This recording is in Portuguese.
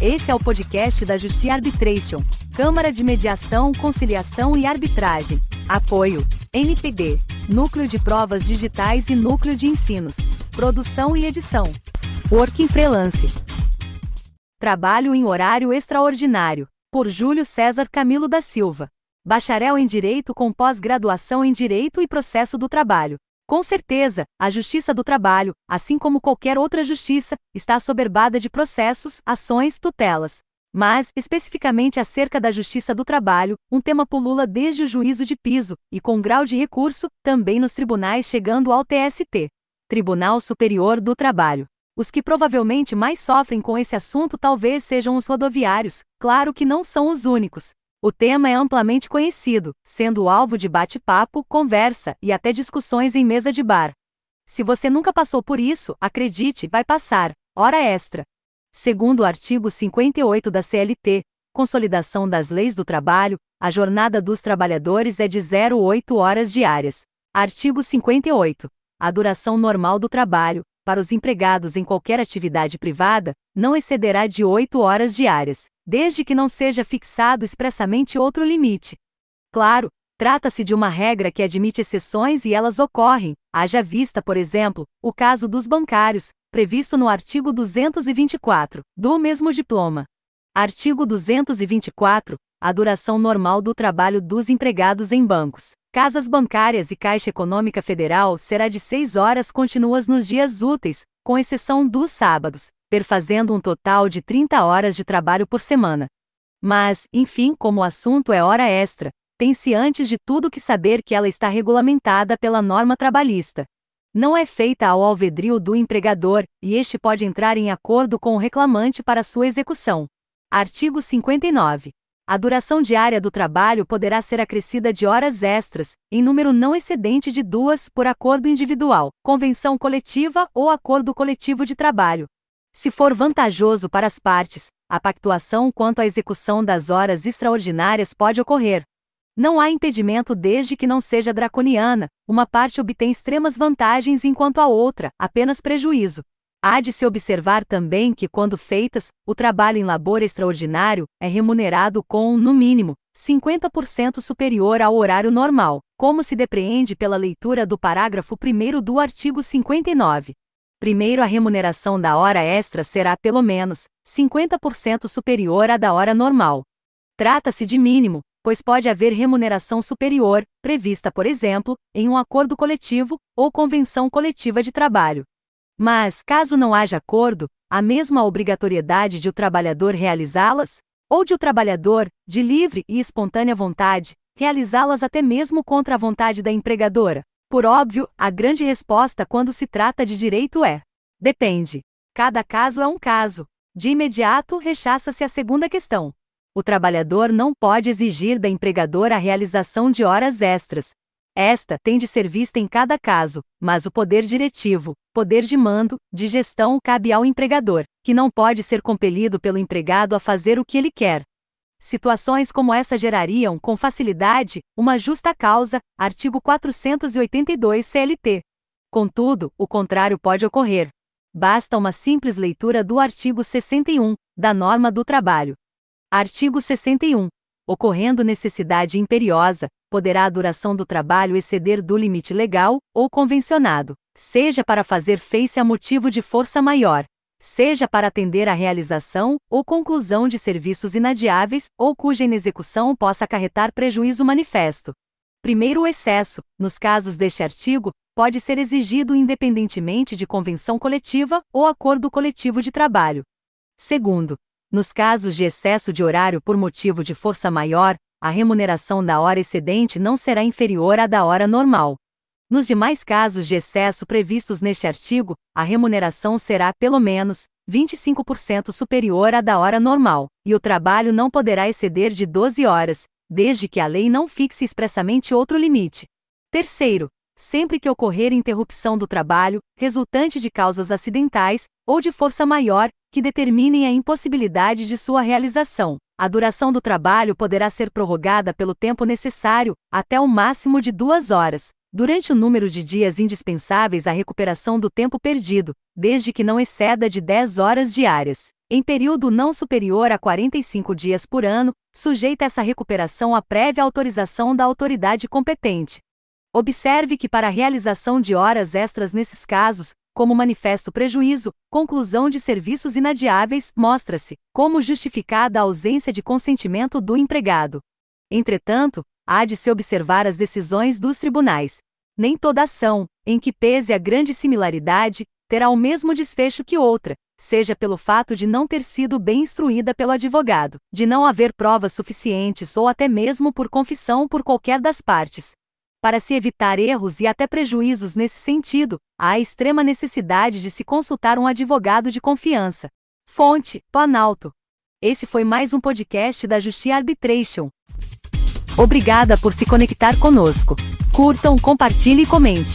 Esse é o podcast da Justiça Arbitration, Câmara de Mediação, Conciliação e Arbitragem. Apoio: NPD, Núcleo de Provas Digitais e Núcleo de Ensinos. Produção e edição: Working Freelance. Trabalho em horário extraordinário, por Júlio César Camilo da Silva. Bacharel em Direito com pós-graduação em Direito e Processo do Trabalho. Com certeza, a Justiça do Trabalho, assim como qualquer outra justiça, está assoberbada de processos, ações, tutelas. Mas, especificamente acerca da Justiça do Trabalho, um tema pulula desde o juízo de piso, e com grau de recurso, também nos tribunais chegando ao TST Tribunal Superior do Trabalho. Os que provavelmente mais sofrem com esse assunto talvez sejam os rodoviários, claro que não são os únicos. O tema é amplamente conhecido, sendo alvo de bate-papo, conversa e até discussões em mesa de bar. Se você nunca passou por isso, acredite, vai passar. Hora extra. Segundo o artigo 58 da CLT, Consolidação das Leis do Trabalho, a jornada dos trabalhadores é de 0,8 horas diárias. Artigo 58. A duração normal do trabalho, para os empregados em qualquer atividade privada, não excederá de 8 horas diárias desde que não seja fixado expressamente outro limite. Claro, trata-se de uma regra que admite exceções e elas ocorrem, haja vista, por exemplo, o caso dos bancários, previsto no artigo 224, do mesmo diploma. Artigo 224. A duração normal do trabalho dos empregados em bancos, casas bancárias e Caixa Econômica Federal será de 6 horas contínuas nos dias úteis, com exceção dos sábados, perfazendo um total de 30 horas de trabalho por semana. Mas, enfim, como o assunto é hora extra, tem-se antes de tudo que saber que ela está regulamentada pela norma trabalhista. Não é feita ao alvedrio do empregador, e este pode entrar em acordo com o reclamante para sua execução. Artigo 59. A duração diária do trabalho poderá ser acrescida de horas extras, em número não excedente de duas, por acordo individual, convenção coletiva ou acordo coletivo de trabalho, se for vantajoso para as partes, a pactuação quanto à execução das horas extraordinárias pode ocorrer. Não há impedimento desde que não seja draconiana, uma parte obtém extremas vantagens enquanto a outra, apenas prejuízo. Há de se observar também que, quando feitas, o trabalho em labor extraordinário é remunerado com, no mínimo, 50% superior ao horário normal, como se depreende pela leitura do parágrafo 1 do artigo 59. Primeiro, a remuneração da hora extra será pelo menos 50% superior à da hora normal. Trata-se de mínimo, pois pode haver remuneração superior, prevista, por exemplo, em um acordo coletivo ou convenção coletiva de trabalho. Mas, caso não haja acordo, a mesma obrigatoriedade de o trabalhador realizá-las, ou de o trabalhador, de livre e espontânea vontade, realizá-las até mesmo contra a vontade da empregadora. Por óbvio, a grande resposta quando se trata de direito é: depende. Cada caso é um caso. De imediato, rechaça-se a segunda questão. O trabalhador não pode exigir da empregadora a realização de horas extras. Esta tem de ser vista em cada caso, mas o poder diretivo, poder de mando, de gestão cabe ao empregador, que não pode ser compelido pelo empregado a fazer o que ele quer, Situações como essa gerariam, com facilidade, uma justa causa, artigo 482 CLT. Contudo, o contrário pode ocorrer. Basta uma simples leitura do artigo 61, da norma do trabalho. Artigo 61. Ocorrendo necessidade imperiosa, poderá a duração do trabalho exceder do limite legal ou convencionado, seja para fazer face a motivo de força maior, seja para atender à realização ou conclusão de serviços inadiáveis ou cuja inexecução possa acarretar prejuízo manifesto. Primeiro, o excesso, nos casos deste artigo, pode ser exigido independentemente de convenção coletiva ou acordo coletivo de trabalho. Segundo, nos casos de excesso de horário por motivo de força maior, a remuneração da hora excedente não será inferior à da hora normal. Nos demais casos de excesso previstos neste artigo, a remuneração será, pelo menos, 25% superior à da hora normal, e o trabalho não poderá exceder de 12 horas, desde que a lei não fixe expressamente outro limite. Terceiro, sempre que ocorrer interrupção do trabalho, resultante de causas acidentais ou de força maior, que determinem a impossibilidade de sua realização, a duração do trabalho poderá ser prorrogada pelo tempo necessário, até o máximo de duas horas, durante o número de dias indispensáveis à recuperação do tempo perdido, desde que não exceda de 10 horas diárias. em período não superior a 45 dias por ano, sujeita essa recuperação à prévia autorização da autoridade competente. Observe que, para a realização de horas extras nesses casos, como manifesto prejuízo, conclusão de serviços inadiáveis, mostra-se como justificada a ausência de consentimento do empregado. Entretanto, há de se observar as decisões dos tribunais. Nem toda ação, em que pese a grande similaridade, terá o mesmo desfecho que outra, seja pelo fato de não ter sido bem instruída pelo advogado, de não haver provas suficientes ou até mesmo por confissão por qualquer das partes. Para se evitar erros e até prejuízos nesse sentido, há extrema necessidade de se consultar um advogado de confiança. Fonte: Planalto. Esse foi mais um podcast da Justiça Arbitration. Obrigada por se conectar conosco. Curtam, compartilhe e comente.